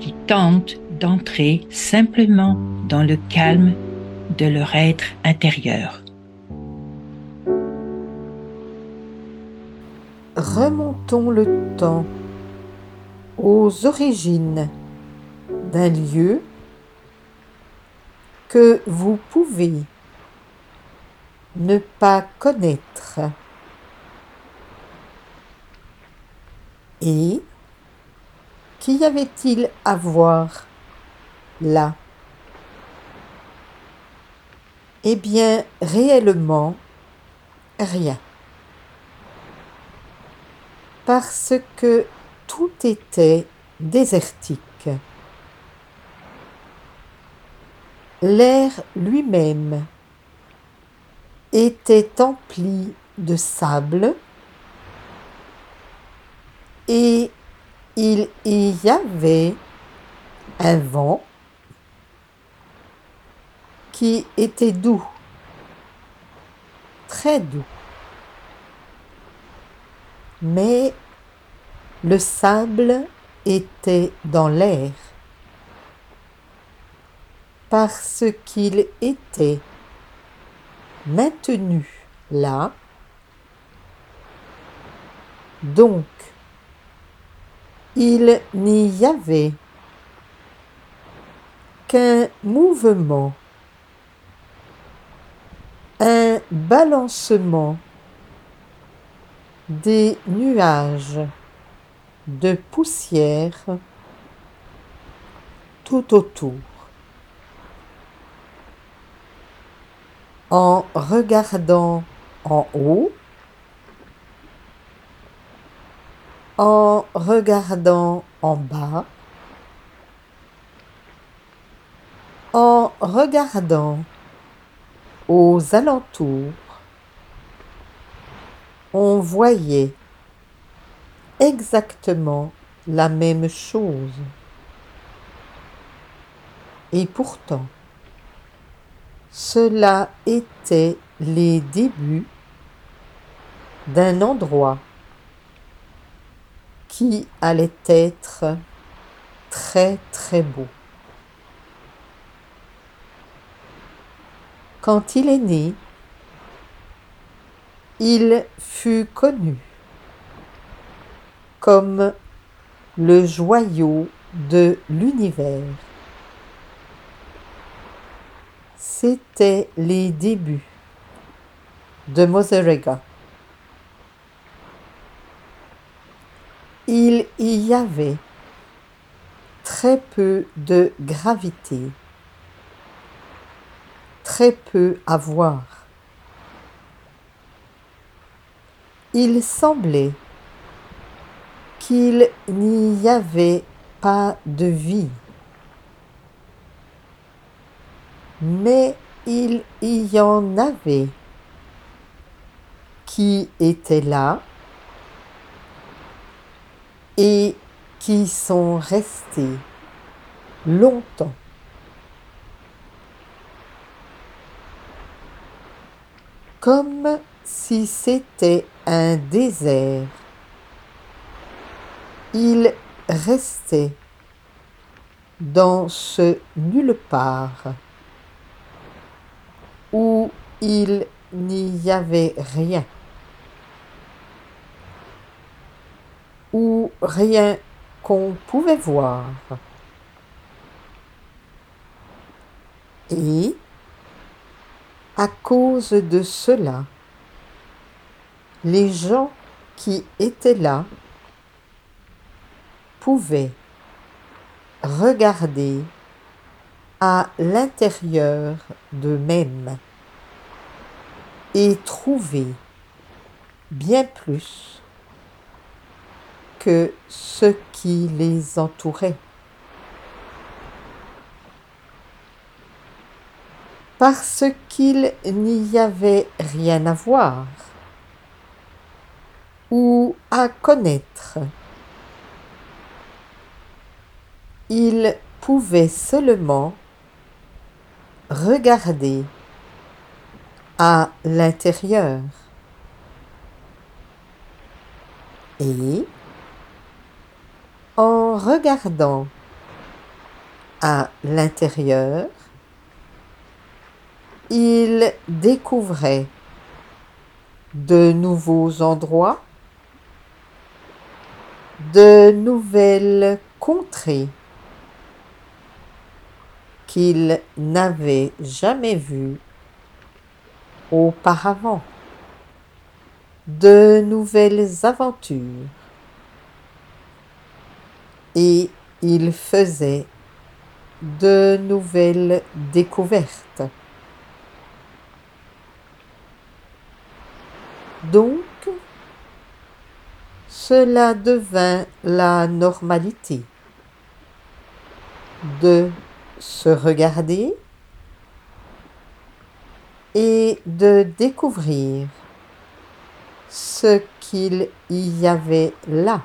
qui tentent d'entrer simplement dans le calme de leur être intérieur. Remontons le temps aux origines d'un lieu que vous pouvez ne pas connaître et qu'y avait-il à voir là? Eh bien, réellement, rien. Parce que tout était désertique. L'air lui-même était empli de sable et il y avait un vent qui était doux, très doux. Mais le sable était dans l'air parce qu'il était maintenu là. Donc, il n'y avait qu'un mouvement, un balancement des nuages de poussière tout autour. En regardant en haut, en regardant en bas, en regardant aux alentours, on voyait exactement la même chose. Et pourtant, cela était les débuts d'un endroit qui allait être très très beau. Quand il est né, il fut connu comme le joyau de l'univers. C'était les débuts de Moserega. Il y avait très peu de gravité, très peu à voir. Il semblait qu'il n'y avait pas de vie, mais il y en avait qui étaient là et qui sont restés longtemps. Comme si c'était un désert. Il restait dans ce nulle part où il n'y avait rien. ou rien qu'on pouvait voir. Et, à cause de cela, les gens qui étaient là pouvaient regarder à l'intérieur d'eux-mêmes et trouver bien plus que ce qui les entourait. Parce qu'il n'y avait rien à voir ou à connaître. Il pouvait seulement regarder à l'intérieur et regardant à l'intérieur, il découvrait de nouveaux endroits, de nouvelles contrées qu'il n'avait jamais vues auparavant, de nouvelles aventures. Et il faisait de nouvelles découvertes. Donc, cela devint la normalité de se regarder et de découvrir ce qu'il y avait là.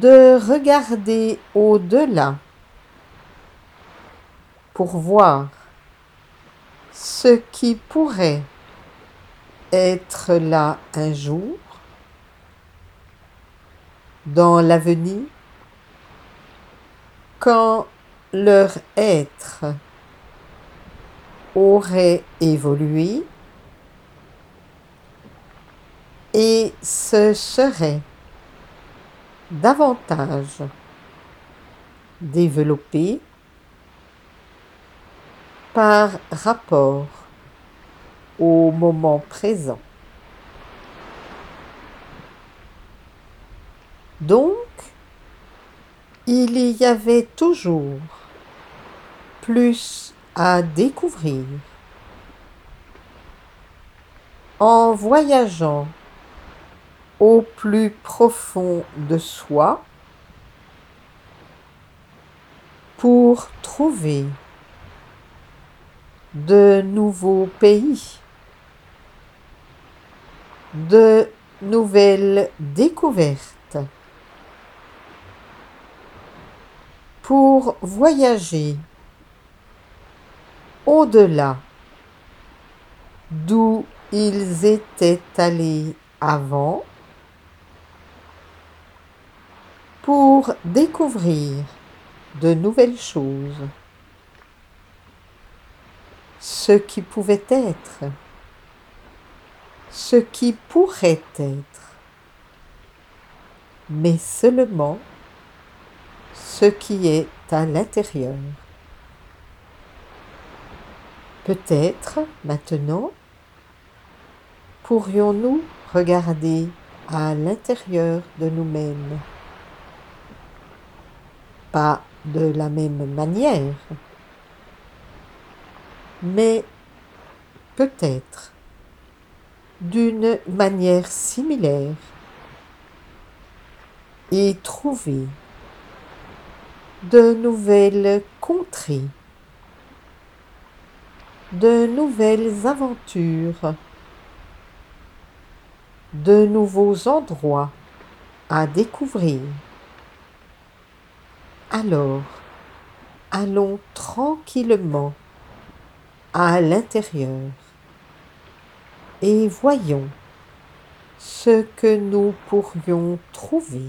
De regarder au-delà pour voir ce qui pourrait être là un jour, dans l'avenir, quand leur être aurait évolué et se serait davantage développé par rapport au moment présent. Donc, il y avait toujours plus à découvrir. En voyageant au plus profond de soi pour trouver de nouveaux pays, de nouvelles découvertes, pour voyager au-delà d'où ils étaient allés avant pour découvrir de nouvelles choses ce qui pouvait être, ce qui pourrait être, mais seulement ce qui est à l'intérieur. Peut-être maintenant pourrions-nous regarder à l'intérieur de nous-mêmes, pas de la même manière, mais peut-être d'une manière similaire et trouver de nouvelles contrées, de nouvelles aventures, de nouveaux endroits à découvrir. Alors, allons tranquillement à l'intérieur et voyons ce que nous pourrions trouver.